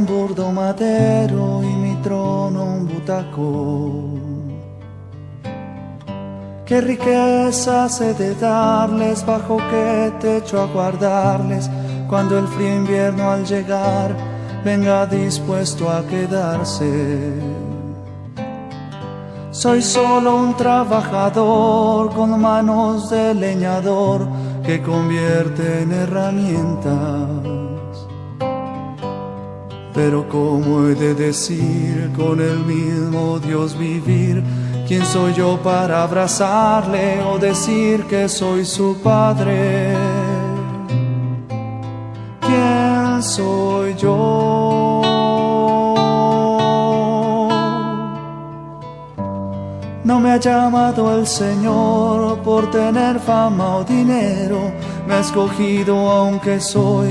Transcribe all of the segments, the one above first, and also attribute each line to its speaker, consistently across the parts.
Speaker 1: un burdo madero y mi trono un butacón. Qué riqueza he de darles, bajo qué techo aguardarles, cuando el frío invierno al llegar venga dispuesto a quedarse. Soy solo un trabajador con manos de leñador que convierte en herramientas. Pero ¿cómo he de decir con el mismo Dios vivir? ¿Quién soy yo para abrazarle o decir que soy su padre? ¿Quién soy yo? No me ha llamado el Señor por tener fama o dinero, me ha escogido aunque soy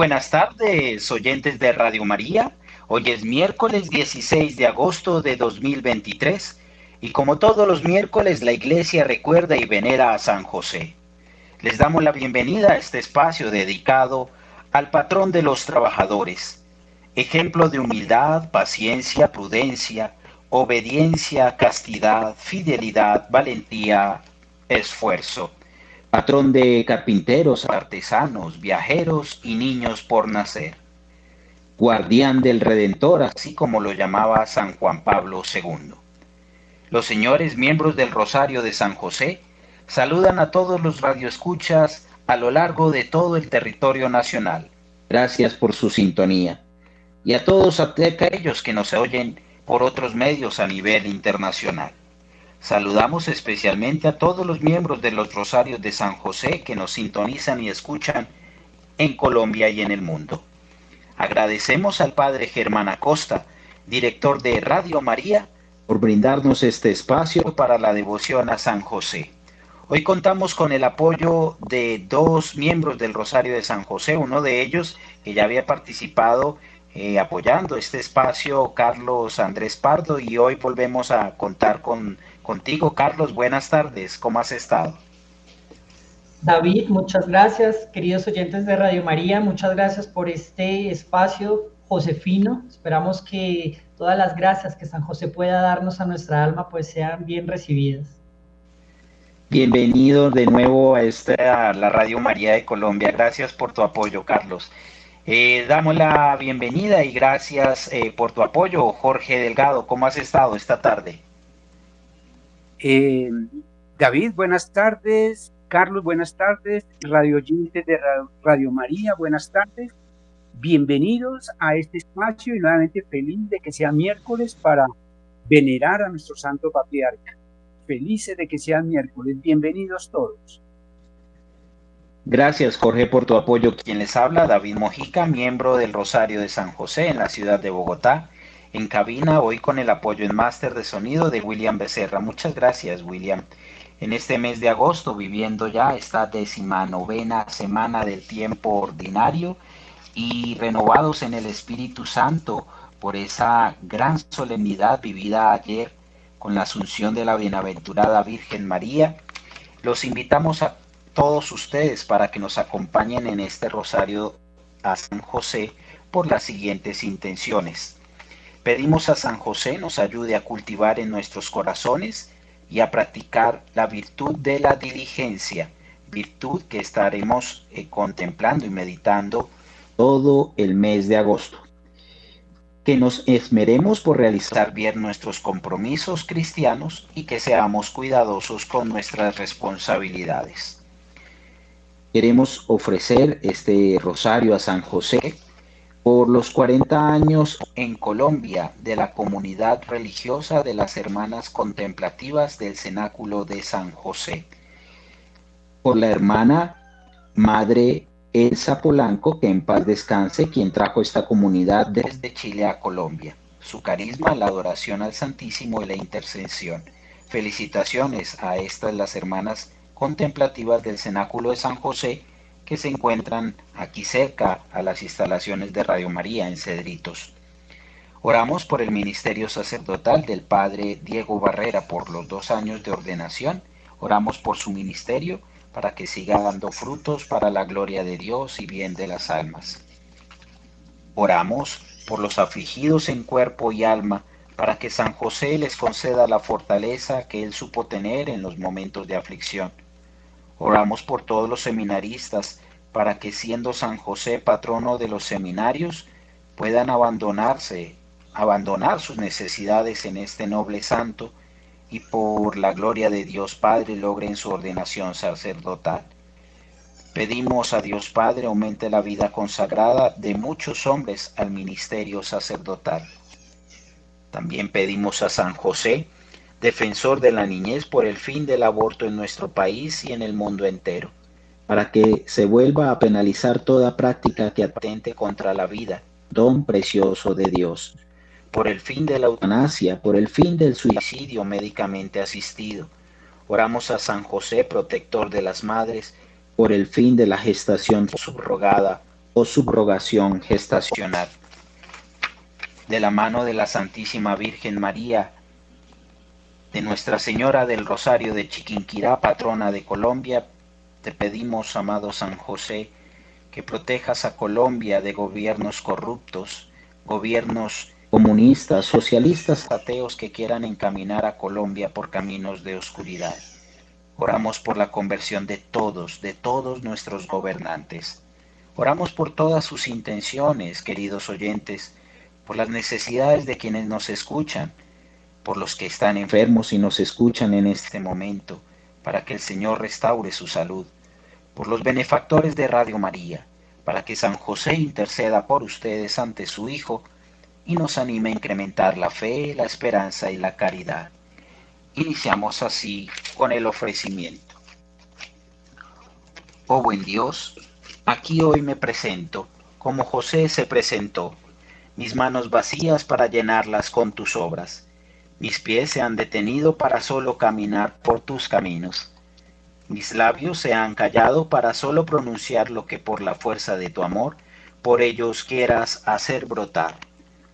Speaker 2: Buenas tardes, oyentes de Radio María. Hoy es miércoles 16 de agosto de 2023 y como todos los miércoles la iglesia recuerda y venera a San José. Les damos la bienvenida a este espacio dedicado al patrón de los trabajadores, ejemplo de humildad, paciencia, prudencia, obediencia, castidad, fidelidad, valentía, esfuerzo patrón de carpinteros, artesanos, viajeros y niños por nacer, guardián del Redentor, así como lo llamaba San Juan Pablo II. Los señores miembros del Rosario de San José saludan a todos los radioescuchas a lo largo de todo el territorio nacional. Gracias por su sintonía. Y a todos aquellos que nos oyen por otros medios a nivel internacional. Saludamos especialmente a todos los miembros de los Rosarios de San José que nos sintonizan y escuchan en Colombia y en el mundo. Agradecemos al Padre Germán Acosta, director de Radio María, por brindarnos este espacio para la devoción a San José. Hoy contamos con el apoyo de dos miembros del Rosario de San José, uno de ellos que ya había participado eh, apoyando este espacio, Carlos Andrés Pardo, y hoy volvemos a contar con Contigo, Carlos, buenas tardes. ¿Cómo has estado?
Speaker 3: David, muchas gracias. Queridos oyentes de Radio María, muchas gracias por este espacio, Josefino. Esperamos que todas las gracias que San José pueda darnos a nuestra alma pues sean bien recibidas.
Speaker 2: Bienvenido de nuevo a, esta, la Radio María de Colombia. Gracias por tu apoyo, Carlos. Eh, damos la bienvenida y gracias eh, por tu apoyo, Jorge Delgado. ¿Cómo has estado esta tarde?
Speaker 4: Eh, David, buenas tardes. Carlos, buenas tardes. Radio oyentes de Radio María, buenas tardes. Bienvenidos a este espacio y nuevamente feliz de que sea miércoles para venerar a nuestro santo patriarca. Felices de que sea miércoles. Bienvenidos todos.
Speaker 2: Gracias, Jorge, por tu apoyo. Quien les habla, David Mojica, miembro del Rosario de San José en la ciudad de Bogotá en cabina, hoy con el apoyo en máster de sonido de William Becerra. Muchas gracias, William. En este mes de agosto, viviendo ya esta décima novena semana del tiempo ordinario y renovados en el Espíritu Santo por esa gran solemnidad vivida ayer con la asunción de la bienaventurada Virgen María, los invitamos a todos ustedes para que nos acompañen en este rosario a San José por las siguientes intenciones. Pedimos a San José nos ayude a cultivar en nuestros corazones y a practicar la virtud de la diligencia, virtud que estaremos eh, contemplando y meditando todo el mes de agosto. Que nos esmeremos por realizar bien nuestros compromisos cristianos y que seamos cuidadosos con nuestras responsabilidades. Queremos ofrecer este rosario a San José por los 40 años en Colombia de la comunidad religiosa de las Hermanas Contemplativas del Cenáculo de San José. Por la hermana Madre Elsa Polanco, que en paz descanse, quien trajo esta comunidad desde Chile a Colombia. Su carisma, la adoración al Santísimo y la intercesión. Felicitaciones a estas las hermanas contemplativas del Cenáculo de San José que se encuentran aquí cerca a las instalaciones de Radio María en Cedritos. Oramos por el ministerio sacerdotal del Padre Diego Barrera por los dos años de ordenación. Oramos por su ministerio para que siga dando frutos para la gloria de Dios y bien de las almas. Oramos por los afligidos en cuerpo y alma, para que San José les conceda la fortaleza que él supo tener en los momentos de aflicción. Oramos por todos los seminaristas, para que siendo San José patrono de los seminarios, puedan abandonarse, abandonar sus necesidades en este noble santo y por la gloria de Dios Padre logren su ordenación sacerdotal. Pedimos a Dios Padre aumente la vida consagrada de muchos hombres al ministerio sacerdotal. También pedimos a San José defensor de la niñez por el fin del aborto en nuestro país y en el mundo entero, para que se vuelva a penalizar toda práctica que atente contra la vida, don precioso de Dios, por el fin de la eutanasia, por el fin del suicidio médicamente asistido. Oramos a San José, protector de las madres, por el fin de la gestación subrogada o subrogación gestacional. De la mano de la Santísima Virgen María, de Nuestra Señora del Rosario de Chiquinquirá, patrona de Colombia, te pedimos, amado San José, que protejas a Colombia de gobiernos corruptos, gobiernos comunistas, socialistas, ateos que quieran encaminar a Colombia por caminos de oscuridad. Oramos por la conversión de todos, de todos nuestros gobernantes. Oramos por todas sus intenciones, queridos oyentes, por las necesidades de quienes nos escuchan, por los que están enfermos y nos escuchan en este momento, para que el Señor restaure su salud, por los benefactores de Radio María, para que San José interceda por ustedes ante su Hijo y nos anime a incrementar la fe, la esperanza y la caridad. Iniciamos así con el ofrecimiento. Oh buen Dios, aquí hoy me presento, como José se presentó, mis manos vacías para llenarlas con tus obras mis pies se han detenido para solo caminar por tus caminos. Mis labios se han callado para solo pronunciar lo que por la fuerza de tu amor, por ellos quieras hacer brotar.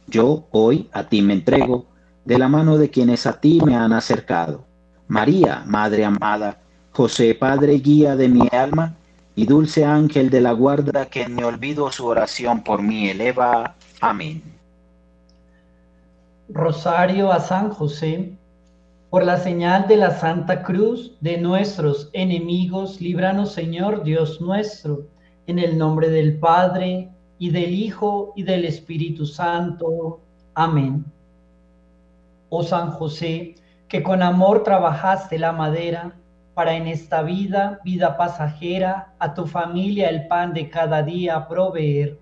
Speaker 2: Yo hoy a ti me entrego, de la mano de quienes a ti me han acercado. María, Madre amada, José, Padre guía de mi alma, y dulce ángel de la guarda que me olvido su oración por mí eleva. Amén.
Speaker 3: Rosario a San José, por la señal de la Santa Cruz de nuestros enemigos, líbranos Señor Dios nuestro, en el nombre del Padre, y del Hijo, y del Espíritu Santo. Amén. Oh San José, que con amor trabajaste la madera, para en esta vida, vida pasajera, a tu familia el pan de cada día proveer.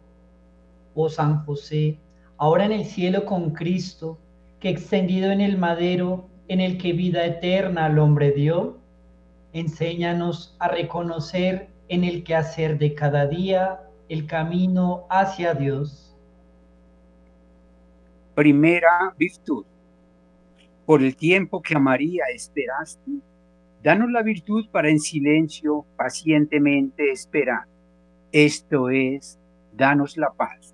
Speaker 3: Oh San José, ahora en el cielo con Cristo, que extendido en el madero en el que vida eterna al hombre dio, enséñanos a reconocer en el quehacer de cada día el camino hacia Dios.
Speaker 4: Primera virtud. Por el tiempo que a María esperaste, danos la virtud para en silencio pacientemente esperar. Esto es, danos la paz.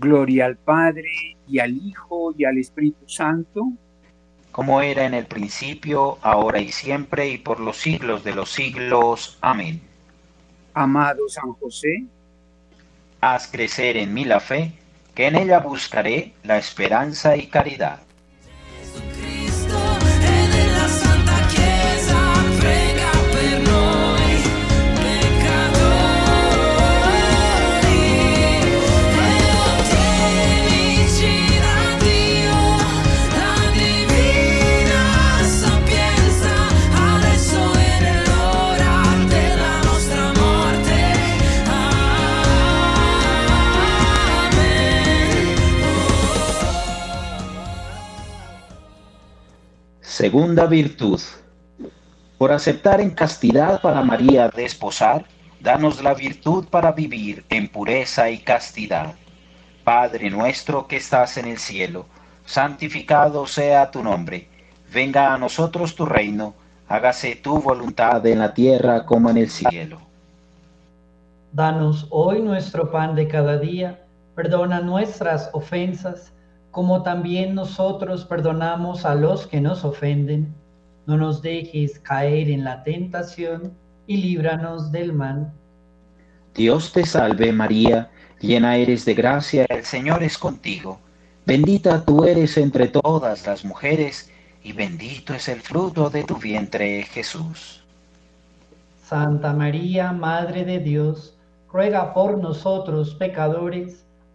Speaker 4: Gloria al Padre y al Hijo y al Espíritu Santo,
Speaker 2: como era en el principio, ahora y siempre, y por los siglos de los siglos. Amén.
Speaker 4: Amado San José,
Speaker 2: haz crecer en mí la fe, que en ella buscaré la esperanza y caridad. Segunda virtud. Por aceptar en castidad para María desposar, danos la virtud para vivir en pureza y castidad. Padre nuestro que estás en el cielo, santificado sea tu nombre. Venga a nosotros tu reino, hágase tu voluntad en la tierra como en el cielo.
Speaker 3: Danos hoy nuestro pan de cada día, perdona nuestras ofensas como también nosotros perdonamos a los que nos ofenden. No nos dejes caer en la tentación y líbranos del mal.
Speaker 2: Dios te salve María, llena eres de gracia, el Señor es contigo. Bendita tú eres entre todas las mujeres, y bendito es el fruto de tu vientre, Jesús.
Speaker 3: Santa María, Madre de Dios, ruega por nosotros pecadores,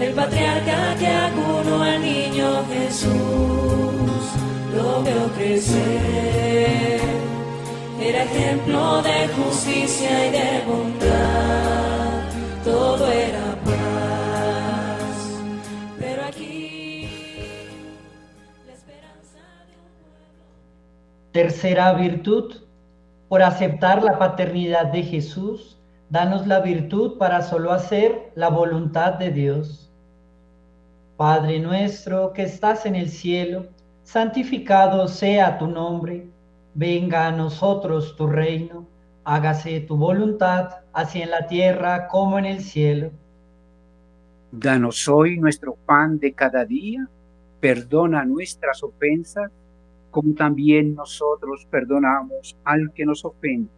Speaker 5: El patriarca que acunó al niño Jesús, lo veo crecer. Era ejemplo de justicia y de bondad, todo era paz. Pero aquí la esperanza de.
Speaker 3: Tercera virtud, por aceptar la paternidad de Jesús, danos la virtud para solo hacer la voluntad de Dios. Padre nuestro que estás en el cielo, santificado sea tu nombre, venga a nosotros tu reino, hágase tu voluntad, así en la tierra como en el cielo.
Speaker 4: Danos hoy nuestro pan de cada día, perdona nuestras ofensas, como también nosotros perdonamos al que nos ofende.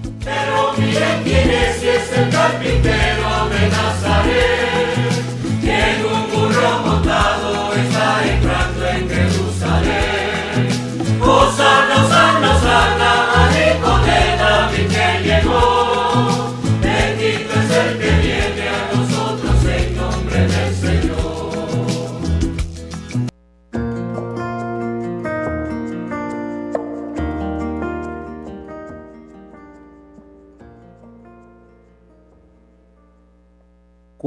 Speaker 5: pero miren quién es, y es el carpintero de Nazaret.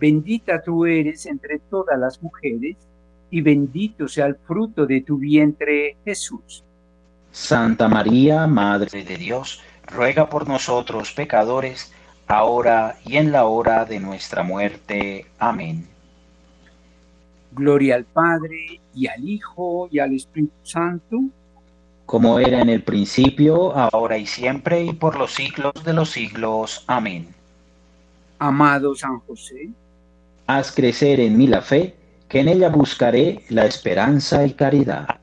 Speaker 4: bendita tú eres entre todas las mujeres, y bendito sea el fruto de tu vientre Jesús.
Speaker 2: Santa María, Madre de Dios, ruega por nosotros pecadores, ahora y en la hora de nuestra muerte. Amén.
Speaker 4: Gloria al Padre, y al Hijo, y al Espíritu Santo,
Speaker 2: como era en el principio, ahora y siempre, y por los siglos de los siglos. Amén.
Speaker 4: Amado San José,
Speaker 2: haz crecer en mí la fe, que en ella buscaré la esperanza y caridad.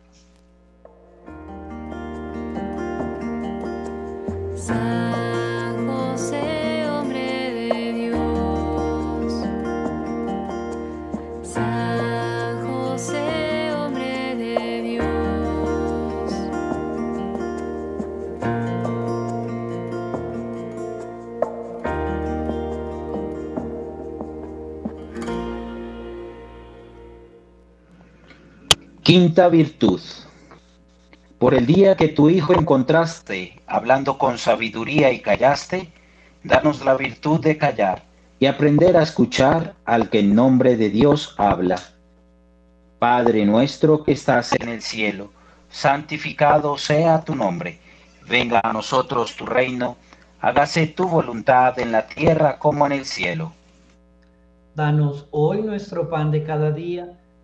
Speaker 2: Quinta virtud. Por el día que tu Hijo encontraste, hablando con sabiduría y callaste, danos la virtud de callar y aprender a escuchar al que en nombre de Dios habla. Padre nuestro que estás en el cielo, santificado sea tu nombre. Venga a nosotros tu reino, hágase tu voluntad en la tierra como en el cielo.
Speaker 3: Danos hoy nuestro pan de cada día,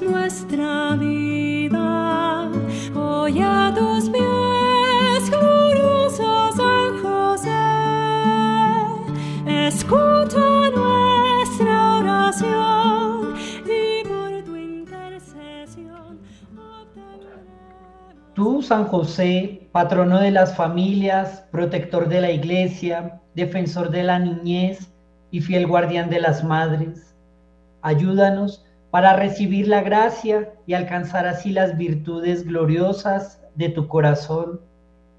Speaker 6: Nuestra vida. Hoy a tus pies, glorioso San José. Escucha nuestra oración y por tu intercesión.
Speaker 3: Tú, San José, patrono de las familias, protector de la iglesia, defensor de la niñez y fiel guardián de las madres, ayúdanos para recibir la gracia y alcanzar así las virtudes gloriosas de tu corazón,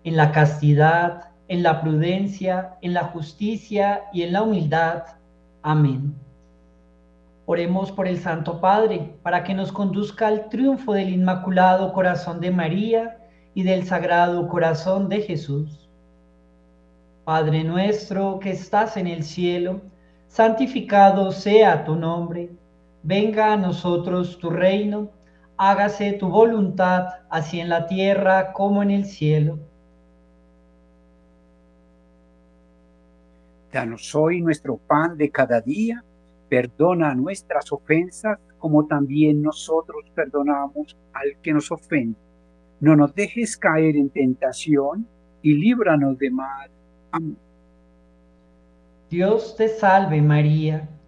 Speaker 3: en la castidad, en la prudencia, en la justicia y en la humildad. Amén. Oremos por el Santo Padre, para que nos conduzca al triunfo del Inmaculado Corazón de María y del Sagrado Corazón de Jesús. Padre nuestro que estás en el cielo, santificado sea tu nombre, venga a nosotros tu reino, hágase tu voluntad, así en la tierra como en el cielo.
Speaker 4: Danos hoy nuestro pan de cada día. Perdona nuestras ofensas como también nosotros perdonamos al que nos ofende. No nos dejes caer en tentación y líbranos de mal. Amén.
Speaker 3: Dios te salve María,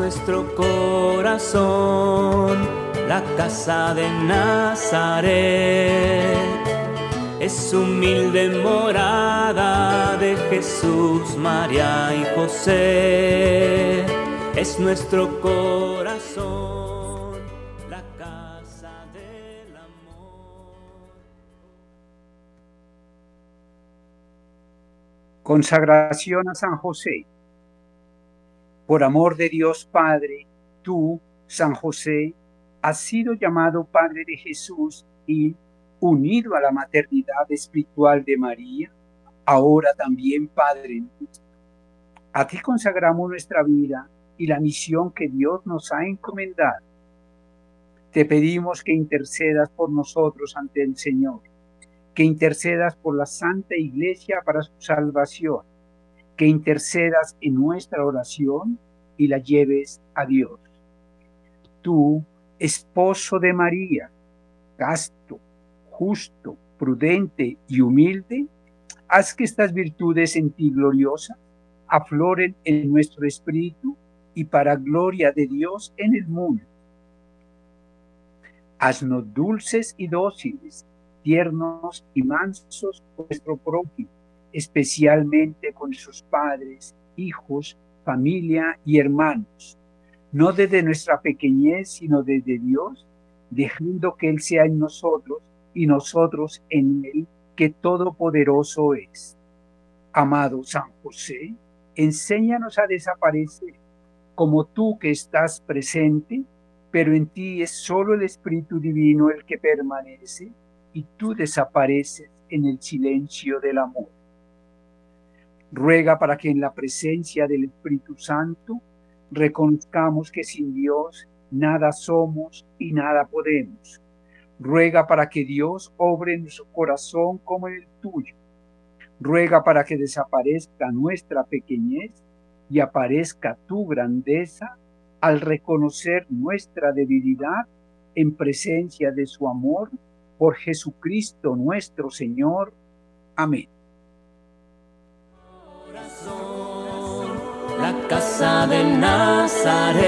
Speaker 5: Nuestro corazón, la casa de Nazaret. Es humilde morada de Jesús, María y José. Es nuestro corazón, la casa del amor.
Speaker 4: Consagración a San José. Por amor de Dios Padre, tú, San José, has sido llamado Padre de Jesús y, unido a la maternidad espiritual de María, ahora también Padre. A ti consagramos nuestra vida y la misión que Dios nos ha encomendado. Te pedimos que intercedas por nosotros ante el Señor, que intercedas por la Santa Iglesia para su salvación, que intercedas en nuestra oración y la lleves a Dios. tú, esposo de María, casto, justo, prudente y humilde, haz que estas virtudes en ti gloriosas afloren en nuestro espíritu y para gloria de Dios en el mundo. Haznos dulces y dóciles, tiernos y mansos nuestro prójimo, especialmente con sus padres, hijos, familia y hermanos, no desde nuestra pequeñez, sino desde Dios, dejando que Él sea en nosotros y nosotros en Él, que todopoderoso es. Amado San José, enséñanos a desaparecer como tú que estás presente, pero en ti es solo el Espíritu Divino el que permanece y tú desapareces en el silencio del amor. Ruega para que en la presencia del Espíritu Santo reconozcamos que sin Dios nada somos y nada podemos. Ruega para que Dios obre en su corazón como el tuyo. Ruega para que desaparezca nuestra pequeñez y aparezca tu grandeza al reconocer nuestra debilidad en presencia de su amor por Jesucristo nuestro Señor. Amén.
Speaker 7: La casa de Nazaret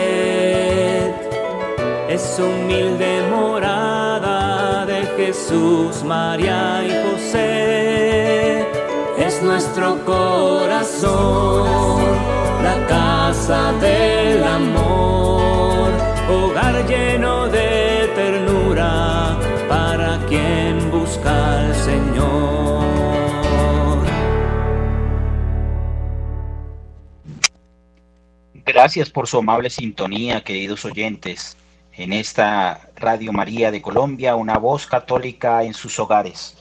Speaker 7: es humilde morada de Jesús, María y José. Es nuestro corazón, la casa del amor,
Speaker 2: Gracias por su amable sintonía, queridos oyentes, en esta Radio María de Colombia, una voz católica en sus hogares.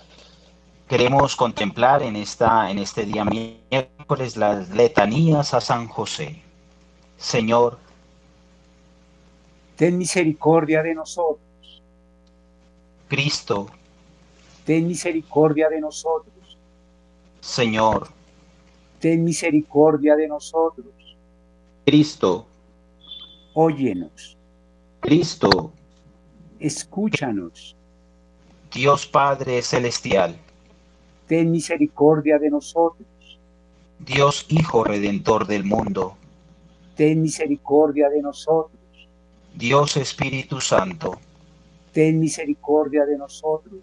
Speaker 2: Queremos contemplar en, esta, en este día miércoles las letanías a San José. Señor,
Speaker 4: Ten misericordia de nosotros.
Speaker 2: Cristo,
Speaker 4: Ten misericordia de nosotros.
Speaker 2: Señor,
Speaker 4: Ten misericordia de nosotros.
Speaker 2: Cristo,
Speaker 4: Óyenos.
Speaker 2: Cristo,
Speaker 4: Escúchanos.
Speaker 2: Dios Padre Celestial,
Speaker 4: Ten misericordia de nosotros.
Speaker 2: Dios Hijo Redentor del mundo,
Speaker 4: Ten misericordia de nosotros.
Speaker 2: Dios Espíritu Santo,
Speaker 4: Ten misericordia de nosotros.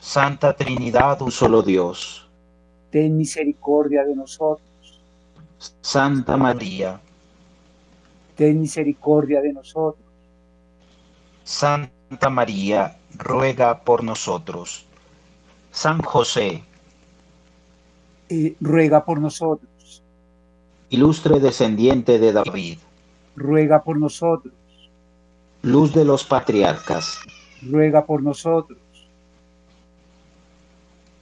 Speaker 2: Santa Trinidad, un solo Dios,
Speaker 4: Ten misericordia de nosotros.
Speaker 2: Santa María,
Speaker 4: Ten misericordia de nosotros.
Speaker 2: Santa María, ruega por nosotros. San José,
Speaker 4: Eh, ruega por nosotros.
Speaker 2: ilustre descendiente de David,
Speaker 4: Ruega por nosotros.
Speaker 2: luz de los patriarcas,
Speaker 4: Ruega por nosotros.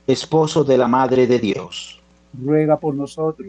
Speaker 2: esposo de la Madre de Dios,
Speaker 4: Ruega por nosotros.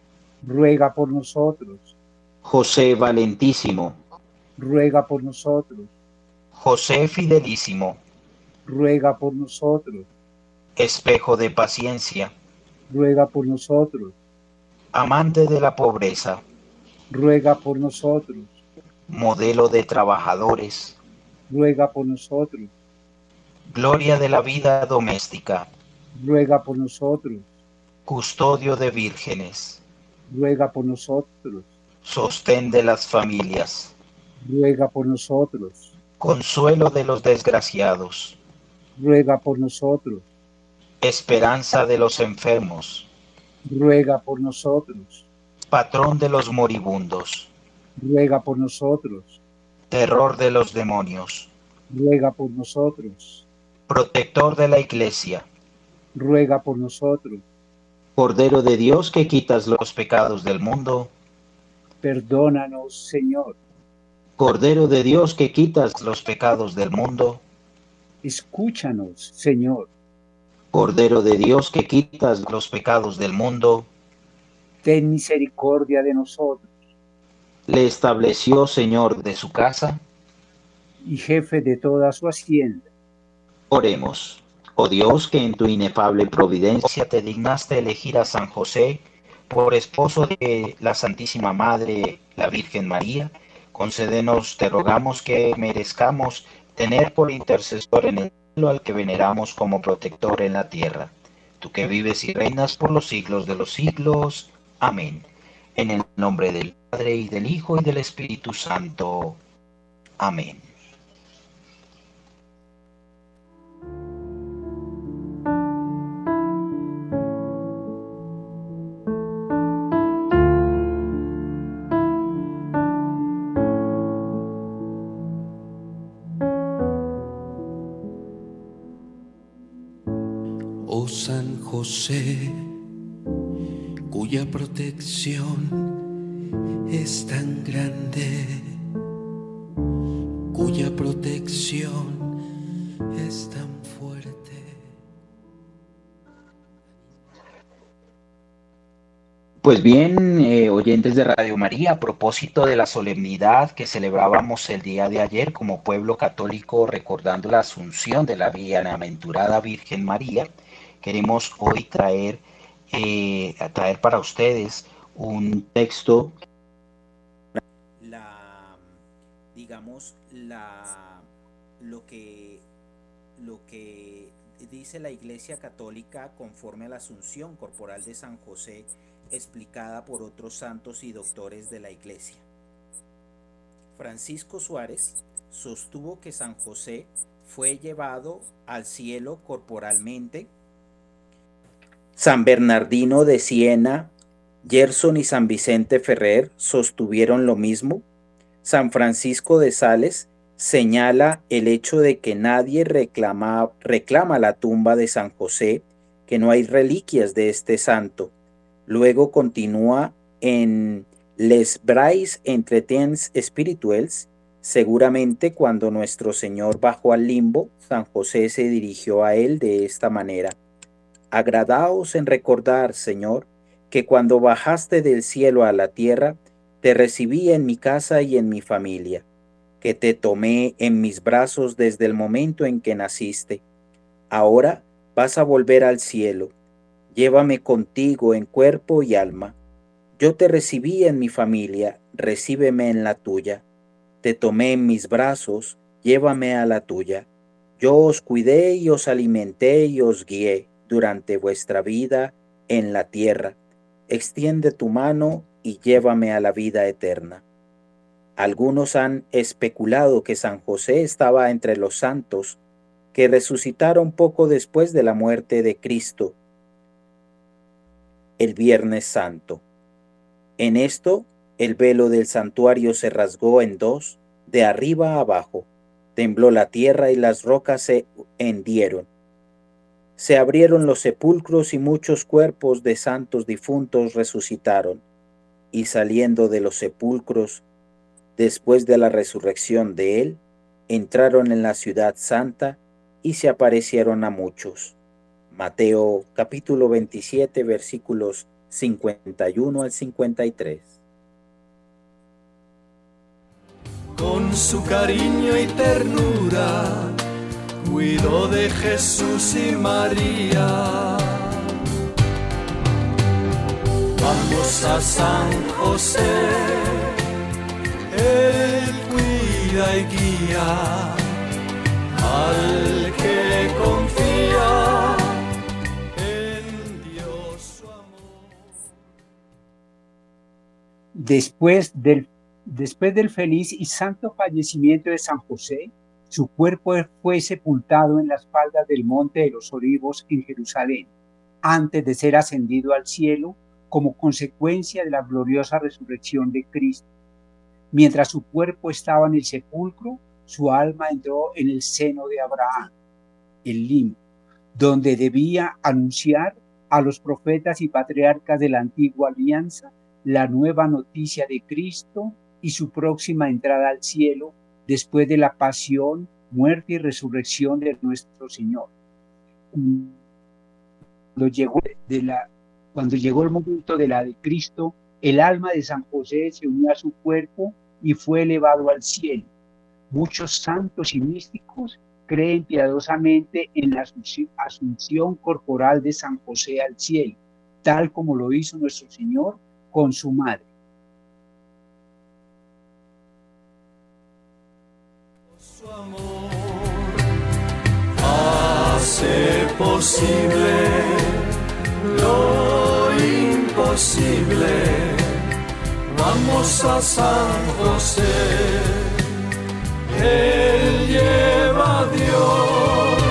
Speaker 4: Ruega por nosotros.
Speaker 2: José valentísimo,
Speaker 4: Ruega por nosotros.
Speaker 2: José fidelísimo,
Speaker 4: Ruega por nosotros.
Speaker 2: espejo de paciencia,
Speaker 4: Ruega por nosotros.
Speaker 2: amante de la pobreza,
Speaker 4: Ruega por nosotros.
Speaker 2: modelo de trabajadores,
Speaker 4: Ruega por nosotros.
Speaker 2: gloria de la vida doméstica,
Speaker 4: Ruega por nosotros.
Speaker 2: custodio de vírgenes,
Speaker 4: Ruega por nosotros.
Speaker 2: sostén de las familias,
Speaker 4: Ruega por nosotros.
Speaker 2: consuelo de los desgraciados,
Speaker 4: Ruega por nosotros.
Speaker 2: esperanza de los enfermos,
Speaker 4: Ruega por nosotros.
Speaker 2: patrón de los moribundos,
Speaker 4: Ruega por nosotros.
Speaker 2: terror de los demonios,
Speaker 4: Ruega por nosotros.
Speaker 2: protector de la iglesia,
Speaker 4: Ruega por nosotros.
Speaker 2: Cordero de Dios que quitas los pecados del mundo,
Speaker 4: Perdónanos, Señor.
Speaker 8: Cordero de Dios que quitas los pecados del mundo,
Speaker 4: escúchanos, Señor.
Speaker 8: Cordero de Dios que quitas los pecados del mundo,
Speaker 4: ten misericordia de nosotros.
Speaker 8: Le estableció Señor de su casa
Speaker 4: y jefe de toda su hacienda.
Speaker 8: Oremos. Oh Dios, que en tu inefable providencia te dignaste elegir a San José por esposo de la Santísima Madre, la Virgen María, concédenos, te rogamos que merezcamos tener por intercesor en el cielo al que veneramos como protector en la tierra. Tú que vives y reinas por los siglos de los siglos. Amén. En el nombre del Padre y del Hijo y del Espíritu Santo. Amén.
Speaker 9: José, cuya protección es tan grande, cuya protección es tan fuerte.
Speaker 8: Pues bien, eh, oyentes de Radio María, a propósito de la solemnidad que celebrábamos el día de ayer como pueblo católico recordando la asunción de la bienaventurada Virgen María, queremos hoy traer, eh, traer para ustedes un texto.
Speaker 2: La, digamos, la, lo que, lo que dice la Iglesia Católica conforme a la asunción corporal de San José, explicada por otros santos y doctores de la Iglesia. Francisco Suárez sostuvo que San José fue llevado al cielo corporalmente San Bernardino de Siena, Gerson y San Vicente Ferrer sostuvieron lo mismo. San Francisco de Sales señala el hecho de que nadie reclama, reclama la tumba de San José, que no hay reliquias de este santo. Luego continúa en Les Brais Entretiens Spirituels. Seguramente cuando nuestro Señor bajó al limbo, San José se dirigió a él de esta manera. Agradaos en recordar, Señor, que cuando bajaste del cielo a la tierra, te recibí en mi casa y en mi familia, que te tomé en mis brazos desde el momento en que naciste. Ahora vas a volver al cielo. Llévame contigo en cuerpo y alma. Yo te recibí en mi familia, recíbeme en la tuya. Te tomé en mis brazos, llévame a la tuya. Yo os cuidé y os alimenté y os guié durante vuestra vida en la tierra. Extiende tu mano y llévame a la vida eterna. Algunos han especulado que San José estaba entre los santos que resucitaron poco después de la muerte de Cristo, el Viernes Santo. En esto, el velo del santuario se rasgó en dos, de arriba a abajo, tembló la tierra y las rocas se hendieron se abrieron los sepulcros y muchos cuerpos de santos difuntos resucitaron, y saliendo de los sepulcros, después de la resurrección de él, entraron en la ciudad santa y se aparecieron a muchos. Mateo capítulo 27 versículos 51 al 53.
Speaker 1: Con su cariño y ternura cuido de Jesús y María. Vamos a San José, Él cuida y guía al que confía en Dios su amor.
Speaker 4: Después del, después del feliz y santo fallecimiento de San José, su cuerpo fue sepultado en las faldas del Monte de los Olivos en Jerusalén, antes de ser ascendido al cielo como consecuencia de la gloriosa resurrección de Cristo. Mientras su cuerpo estaba en el sepulcro, su alma entró en el seno de Abraham, el limbo, donde debía anunciar a los profetas y patriarcas de la antigua alianza la nueva noticia de Cristo y su próxima entrada al cielo después de la pasión, muerte y resurrección de nuestro Señor. Cuando llegó, el momento de la de Cristo, el alma de San José se unió a su cuerpo y fue elevado al cielo. Muchos santos y místicos creen piadosamente en la asunción corporal de San José al cielo, tal como lo hizo nuestro Señor con su madre.
Speaker 1: Amor hace posible lo imposible. Vamos a San José, Él lleva a Dios.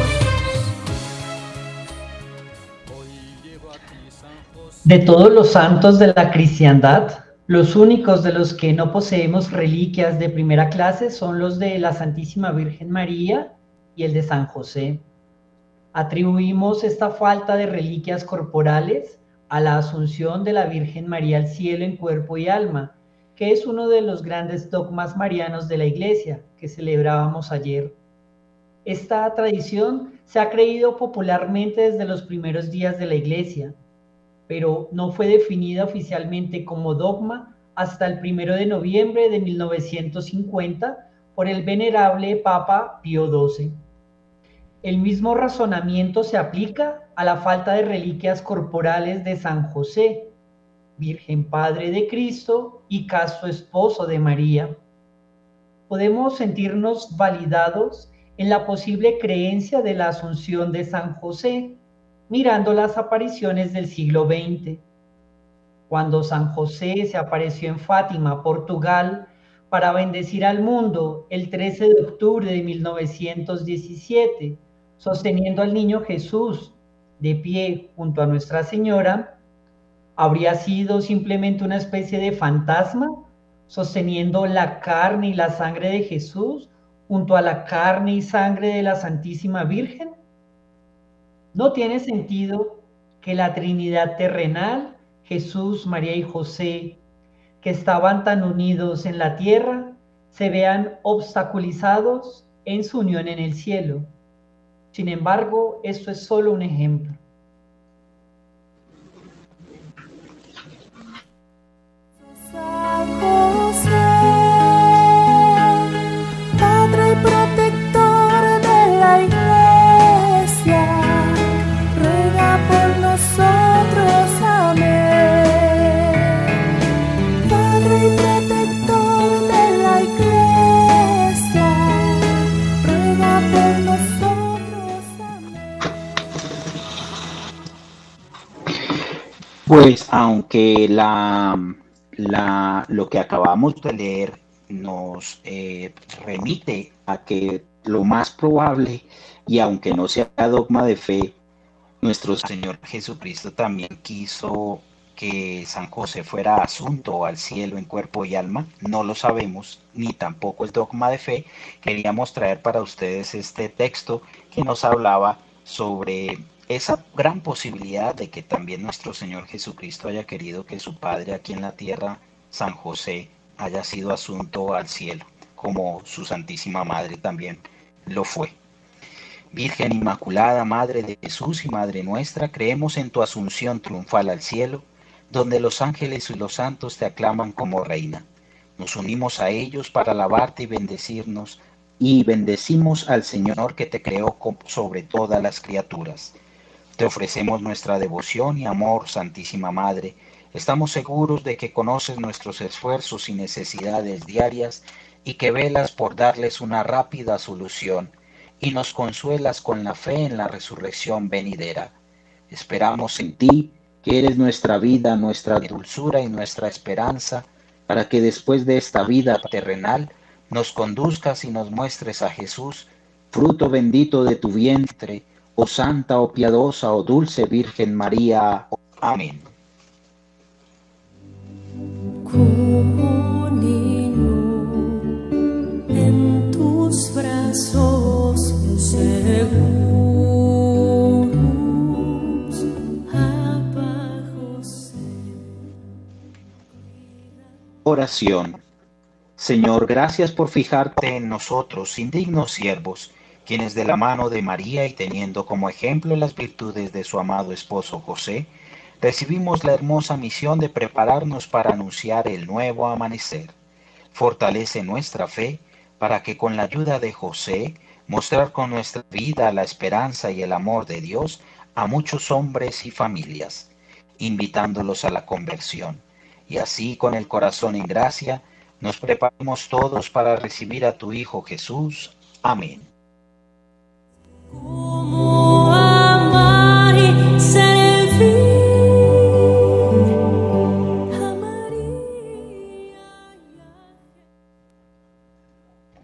Speaker 3: De todos los santos de la cristiandad, los únicos de los que no poseemos reliquias de primera clase son los de la Santísima Virgen María y el de San José. Atribuimos esta falta de reliquias corporales a la asunción de la Virgen María al cielo en cuerpo y alma, que es uno de los grandes dogmas marianos de la Iglesia que celebrábamos ayer. Esta tradición se ha creído popularmente desde los primeros días de la Iglesia, pero no fue definida oficialmente como dogma hasta el primero de noviembre de 1950 por el venerable Papa Pío XII. El mismo razonamiento se aplica a la falta de reliquias corporales de San José, Virgen Padre de Cristo y casto esposo de María. Podemos sentirnos validados en la posible creencia de la asunción de San José, mirando las apariciones del siglo XX. Cuando San José se apareció en Fátima, Portugal, para bendecir al mundo el 13 de octubre de 1917, sosteniendo al niño Jesús de pie junto a Nuestra Señora, habría sido simplemente una especie de fantasma sosteniendo la carne y la sangre de Jesús junto a la carne y sangre de la Santísima Virgen? No tiene sentido que la Trinidad terrenal, Jesús, María y José, que estaban tan unidos en la tierra, se vean obstaculizados en su unión en el cielo. Sin embargo, esto es solo un ejemplo.
Speaker 5: La-
Speaker 2: lo que acabamos de leer nos eh, remite a que lo más probable, y aunque no sea dogma de fe, nuestro Señor Jesucristo también quiso que San José fuera asunto al cielo en cuerpo y alma, no lo sabemos, ni tampoco es dogma de fe. Queríamos traer para ustedes este texto que nos hablaba sobre esa gran posibilidad de que también nuestro Señor Jesucristo haya querido que su Padre aquí en la tierra, San José, haya sido asunto al cielo, como su Santísima Madre también lo fue. Virgen Inmaculada, Madre de Jesús y Madre nuestra, creemos en tu asunción triunfal al cielo, donde los ángeles y los santos te aclaman como reina. Nos unimos a ellos para alabarte y bendecirnos, y bendecimos al Señor que te creó sobre todas las criaturas. Te ofrecemos nuestra devoción y amor, Santísima Madre. Estamos seguros de que conoces nuestros esfuerzos y necesidades diarias y que velas por darles una rápida solución y nos consuelas con la fe en la resurrección venidera. Esperamos en ti, que eres nuestra vida, nuestra dulzura y nuestra esperanza, para que después de esta vida terrenal nos conduzcas y nos muestres a Jesús, fruto bendito de tu vientre, oh santa, oh piadosa, oh dulce Virgen María. Amén.
Speaker 5: Como niño en tus brazos seguros, abajo
Speaker 2: Oración. Señor, gracias por fijarte en nosotros, indignos siervos, quienes de la mano de María y teniendo como ejemplo las virtudes de su amado esposo José, recibimos la hermosa misión de prepararnos para anunciar el nuevo amanecer. Fortalece nuestra fe para que con la ayuda de José mostrar con nuestra vida la esperanza y el amor de Dios a muchos hombres y familias, invitándolos a la conversión. Y así con el corazón en gracia, nos preparamos todos para recibir a tu Hijo Jesús. Amén.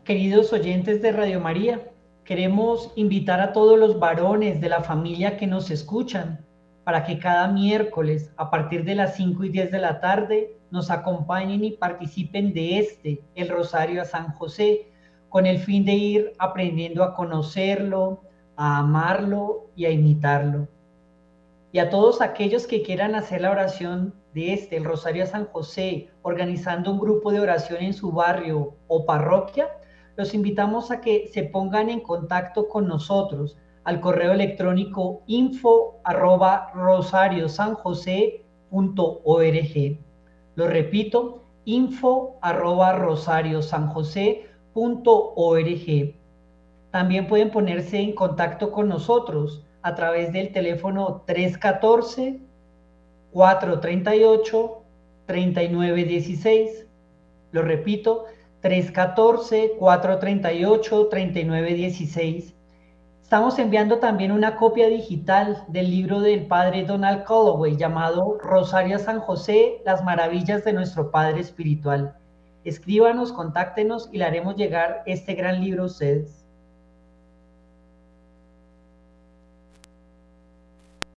Speaker 3: Queridos oyentes de Radio María, queremos invitar a todos los varones de la familia que nos escuchan para que cada miércoles a partir de las 5 y 10 de la tarde nos acompañen y participen de este, el Rosario a San José, con el fin de ir aprendiendo a conocerlo, a amarlo y a imitarlo. Y a todos aquellos que quieran hacer la oración de este, el Rosario a San José, organizando un grupo de oración en su barrio o parroquia, los invitamos a que se pongan en contacto con nosotros al correo electrónico info arroba rosariosanjose.org. Lo repito, info arroba rosariosanjose.org. También pueden ponerse en contacto con nosotros a través del teléfono 314 438 3916. Lo repito, 314-438-3916. Estamos enviando también una copia digital del libro del padre Donald Calloway llamado Rosario San José, las maravillas de nuestro Padre Espiritual. Escríbanos, contáctenos y le haremos llegar este gran libro a ustedes.